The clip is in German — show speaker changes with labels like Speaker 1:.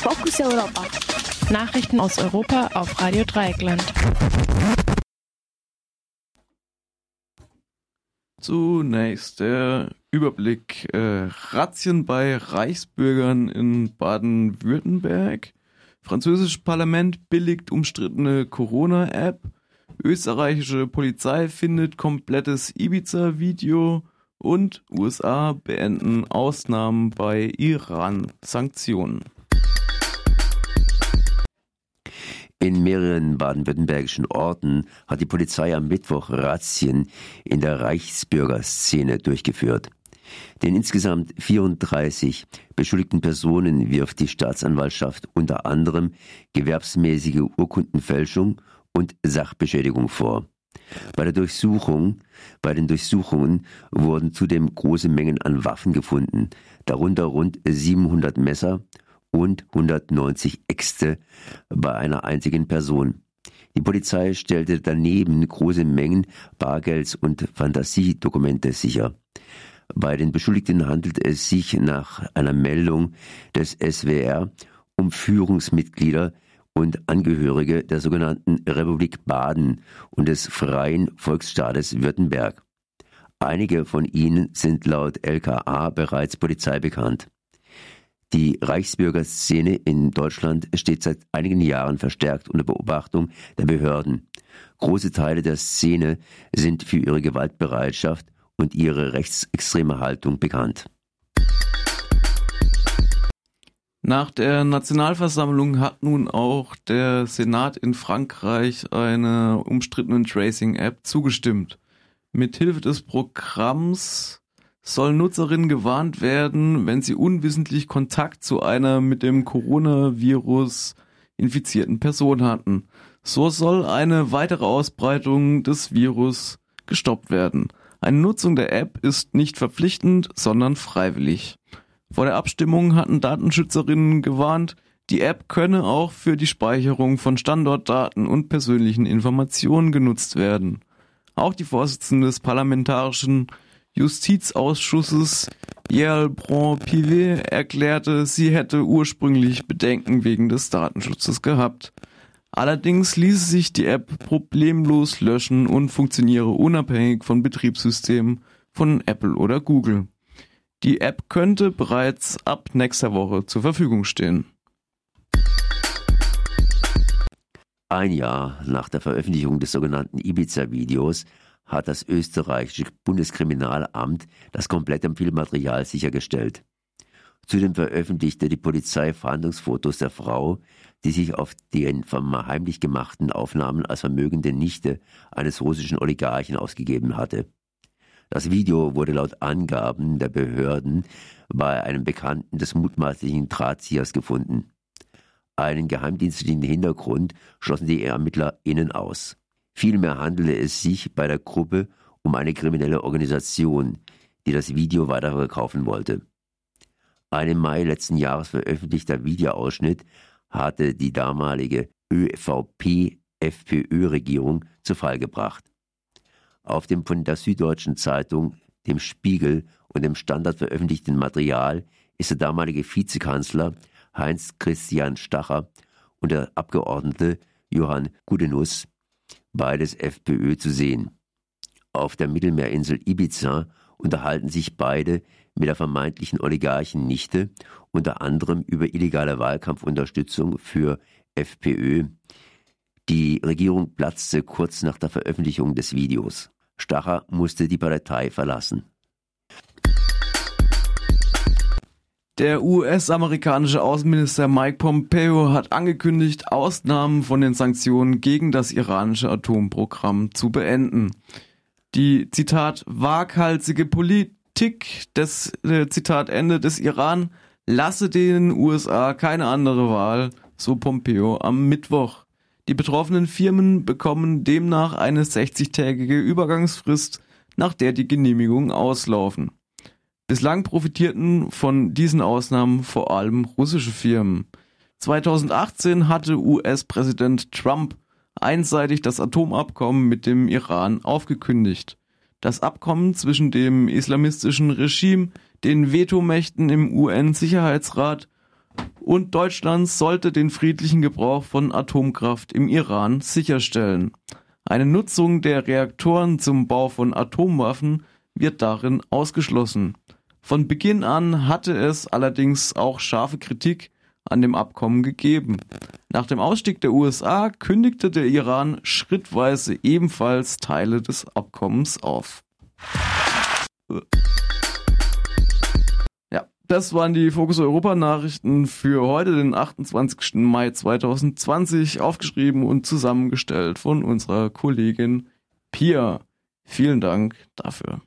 Speaker 1: Fokus Europa.
Speaker 2: Nachrichten aus Europa auf Radio Dreieckland.
Speaker 3: Zunächst der Überblick. Äh, Razzien bei Reichsbürgern in Baden-Württemberg. Französisches Parlament billigt umstrittene Corona-App. Österreichische Polizei findet komplettes Ibiza-Video. Und USA beenden Ausnahmen bei Iran-Sanktionen.
Speaker 4: In mehreren baden-württembergischen Orten hat die Polizei am Mittwoch Razzien in der Reichsbürgerszene durchgeführt. Den insgesamt 34 beschuldigten Personen wirft die Staatsanwaltschaft unter anderem gewerbsmäßige Urkundenfälschung und Sachbeschädigung vor. Bei der Durchsuchung, bei den Durchsuchungen wurden zudem große Mengen an Waffen gefunden, darunter rund 700 Messer und 190 Äxte bei einer einzigen Person. Die Polizei stellte daneben große Mengen Bargelds und Fantasiedokumente sicher. Bei den Beschuldigten handelt es sich nach einer Meldung des SWR um Führungsmitglieder und Angehörige der sogenannten Republik Baden und des Freien Volksstaates Württemberg. Einige von ihnen sind laut LKA bereits Polizei bekannt. Die Reichsbürgerszene in Deutschland steht seit einigen Jahren verstärkt unter Beobachtung der Behörden. Große Teile der Szene sind für ihre Gewaltbereitschaft und ihre rechtsextreme Haltung bekannt.
Speaker 3: Nach der Nationalversammlung hat nun auch der Senat in Frankreich einer umstrittenen Tracing-App zugestimmt. Mithilfe des Programms sollen Nutzerinnen gewarnt werden, wenn sie unwissentlich Kontakt zu einer mit dem Coronavirus infizierten Person hatten. So soll eine weitere Ausbreitung des Virus gestoppt werden. Eine Nutzung der App ist nicht verpflichtend, sondern freiwillig. Vor der Abstimmung hatten Datenschützerinnen gewarnt, die App könne auch für die Speicherung von Standortdaten und persönlichen Informationen genutzt werden. Auch die Vorsitzende des parlamentarischen Justizausschusses Yael Braun-Pivet erklärte, sie hätte ursprünglich Bedenken wegen des Datenschutzes gehabt. Allerdings ließe sich die App problemlos löschen und funktioniere unabhängig von Betriebssystemen von Apple oder Google. Die App könnte bereits ab nächster Woche zur Verfügung stehen.
Speaker 4: Ein Jahr nach der Veröffentlichung des sogenannten Ibiza-Videos hat das österreichische Bundeskriminalamt das komplette Filmmaterial sichergestellt. Zudem veröffentlichte die Polizei Fahndungsfotos der Frau, die sich auf den heimlich gemachten Aufnahmen als vermögende Nichte eines russischen Oligarchen ausgegeben hatte. Das Video wurde laut Angaben der Behörden bei einem Bekannten des mutmaßlichen Drahtziehers gefunden. Einen geheimdienstlichen Hintergrund schlossen die ErmittlerInnen aus. Vielmehr handele es sich bei der Gruppe um eine kriminelle Organisation, die das Video weiterverkaufen wollte. Ein im Mai letzten Jahres veröffentlichter Videoausschnitt hatte die damalige ÖVP-FPÖ-Regierung zu Fall gebracht. Auf dem von der Süddeutschen Zeitung, dem Spiegel und dem Standard veröffentlichten Material ist der damalige Vizekanzler Heinz Christian Stacher und der Abgeordnete Johann Gudenus beides FPÖ zu sehen. Auf der Mittelmeerinsel Ibiza unterhalten sich beide mit der vermeintlichen Oligarchennichte, unter anderem über illegale Wahlkampfunterstützung für FPÖ. Die Regierung platzte kurz nach der Veröffentlichung des Videos. Stacher musste die Partei verlassen.
Speaker 3: Der US-amerikanische Außenminister Mike Pompeo hat angekündigt, Ausnahmen von den Sanktionen gegen das iranische Atomprogramm zu beenden. Die Zitat waghalsige Politik des äh, Zitat Ende des Iran lasse den USA keine andere Wahl, so Pompeo am Mittwoch. Die betroffenen Firmen bekommen demnach eine 60-tägige Übergangsfrist, nach der die Genehmigungen auslaufen. Bislang profitierten von diesen Ausnahmen vor allem russische Firmen. 2018 hatte US-Präsident Trump einseitig das Atomabkommen mit dem Iran aufgekündigt. Das Abkommen zwischen dem islamistischen Regime, den Vetomächten im UN-Sicherheitsrat Und Deutschland sollte den friedlichen Gebrauch von Atomkraft im Iran sicherstellen. Eine Nutzung der Reaktoren zum Bau von Atomwaffen wird darin ausgeschlossen. Von Beginn an hatte es allerdings auch scharfe Kritik an dem Abkommen gegeben. Nach dem Ausstieg der USA kündigte der Iran schrittweise ebenfalls Teile des Abkommens auf. Ja, das waren die Fokus Europa Nachrichten für heute, den 28. Mai 2020, aufgeschrieben und zusammengestellt von unserer Kollegin Pia. Vielen Dank dafür.